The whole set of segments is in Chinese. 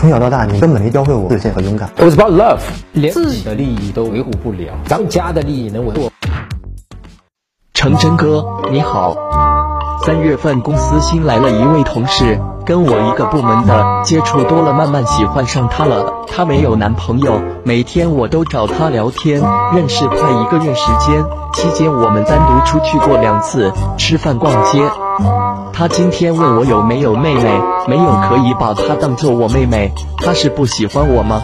从小到大，你根本没教会我自信和勇敢。It was about love，连自己的利益都维护不了，咱们家的利益能维护？成真哥，你好。三月份公司新来了一位同事，跟我一个部门的接触多了，慢慢喜欢上他了。他没有男朋友，每天我都找他聊天，认识快一个月时间，期间我们单独出去过两次吃饭、逛街。他今天问我有没有妹妹，没有可以把她当做我妹妹。他是不喜欢我吗？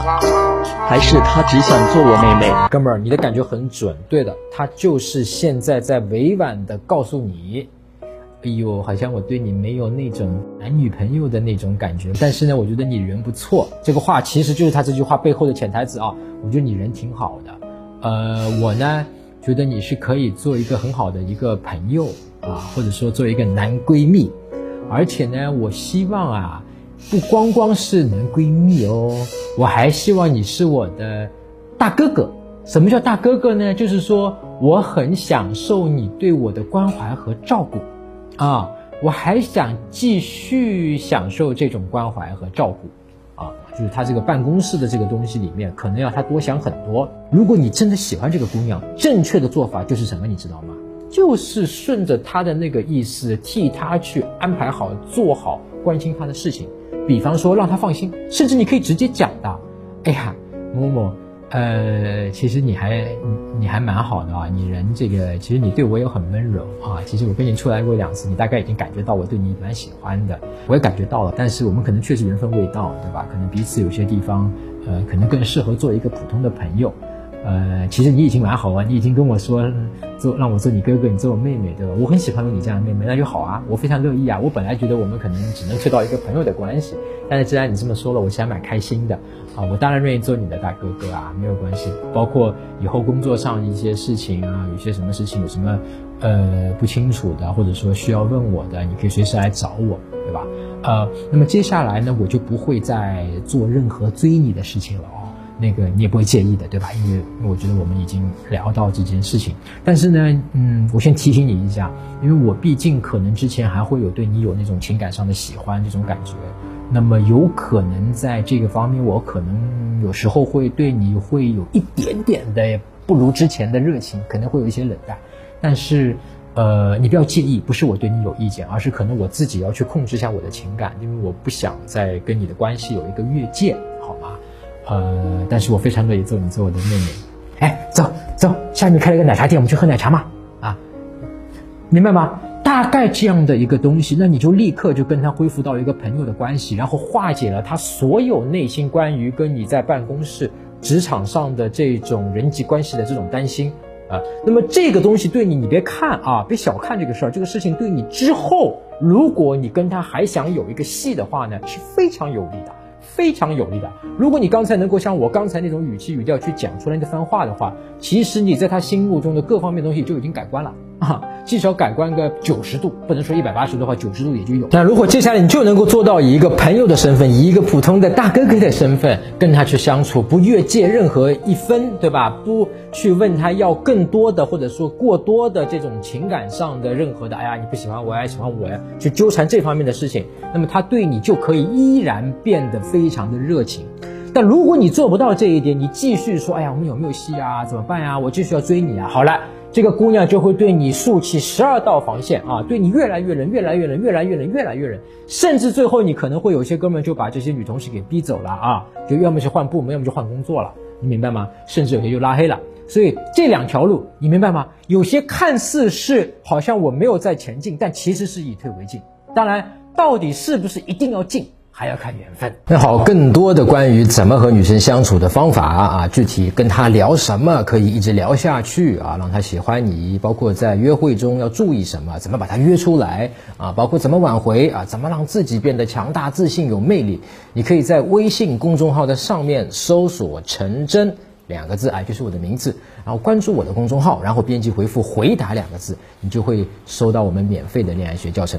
还是他只想做我妹妹？哥们儿，你的感觉很准，对的，他就是现在在委婉的告诉你，哎呦，好像我对你没有那种男女朋友的那种感觉，但是呢，我觉得你人不错。这个话其实就是他这句话背后的潜台词啊，我觉得你人挺好的。呃，我呢，觉得你是可以做一个很好的一个朋友啊，或者说做一个男闺蜜，而且呢，我希望啊。不光光是男闺蜜哦，我还希望你是我的大哥哥。什么叫大哥哥呢？就是说我很享受你对我的关怀和照顾，啊，我还想继续享受这种关怀和照顾，啊，就是他这个办公室的这个东西里面，可能要他多想很多。如果你真的喜欢这个姑娘，正确的做法就是什么，你知道吗？就是顺着他的那个意思，替他去安排好、做好关心他的事情。比方说让他放心，甚至你可以直接讲的，哎呀，某某，呃，其实你还你你还蛮好的啊，你人这个其实你对我也很温柔啊，其实我跟你出来过两次，你大概已经感觉到我对你蛮喜欢的，我也感觉到了，但是我们可能确实缘分未到，对吧？可能彼此有些地方，呃，可能更适合做一个普通的朋友。呃，其实你已经蛮好啊，你已经跟我说做让我做你哥哥，你做我妹妹，对吧？我很喜欢有你这样的妹妹，那就好啊，我非常乐意啊。我本来觉得我们可能只能推到一个朋友的关系，但是既然你这么说了，我其实还蛮开心的啊。我当然愿意做你的大哥哥啊，没有关系。包括以后工作上一些事情啊，有些什么事情有什么呃不清楚的，或者说需要问我的，你可以随时来找我，对吧？呃，那么接下来呢，我就不会再做任何追你的事情了啊。那个你也不会介意的，对吧？因为我觉得我们已经聊到这件事情。但是呢，嗯，我先提醒你一下，因为我毕竟可能之前还会有对你有那种情感上的喜欢这种感觉，那么有可能在这个方面，我可能有时候会对你会有一点点的不如之前的热情，可能会有一些冷淡。但是，呃，你不要介意，不是我对你有意见，而是可能我自己要去控制一下我的情感，因为我不想再跟你的关系有一个越界，呃，但是我非常乐意做你做我的妹妹。哎，走走，下面开了个奶茶店，我们去喝奶茶嘛？啊，明白吗？大概这样的一个东西，那你就立刻就跟他恢复到一个朋友的关系，然后化解了他所有内心关于跟你在办公室、职场上的这种人际关系的这种担心啊。那么这个东西对你，你别看啊，别小看这个事儿，这个事情对你之后，如果你跟他还想有一个戏的话呢，是非常有利的。非常有利的。如果你刚才能够像我刚才那种语气语调去讲出来那番话的话，其实你在他心目中的各方面东西就已经改观了啊。至少改观个九十度，不能说一百八十度的话，九十度也就有。那如果接下来你就能够做到以一个朋友的身份，以一个普通的大哥哥的身份跟他去相处，不越界任何一分，对吧？不去问他要更多的，或者说过多的这种情感上的任何的，哎呀，你不喜欢我，呀喜欢我呀，去纠缠这方面的事情，那么他对你就可以依然变得非常的热情。但如果你做不到这一点，你继续说，哎呀，我们有没有戏啊？怎么办呀？我继续要追你啊！好了。这个姑娘就会对你竖起十二道防线啊，对你越来越冷，越来越冷，越来越冷，越来越冷，甚至最后你可能会有些哥们就把这些女同事给逼走了啊，就要么是换部门，要么就换工作了，你明白吗？甚至有些就拉黑了。所以这两条路你明白吗？有些看似是好像我没有在前进，但其实是以退为进。当然，到底是不是一定要进？还要看缘分。那好，更多的关于怎么和女生相处的方法啊，具体跟她聊什么可以一直聊下去啊，让她喜欢你，包括在约会中要注意什么，怎么把她约出来啊，包括怎么挽回啊，怎么让自己变得强大、自信、有魅力。你可以在微信公众号的上面搜索“陈真”两个字，哎，就是我的名字，然后关注我的公众号，然后编辑回复“回答”两个字，你就会收到我们免费的恋爱学教程。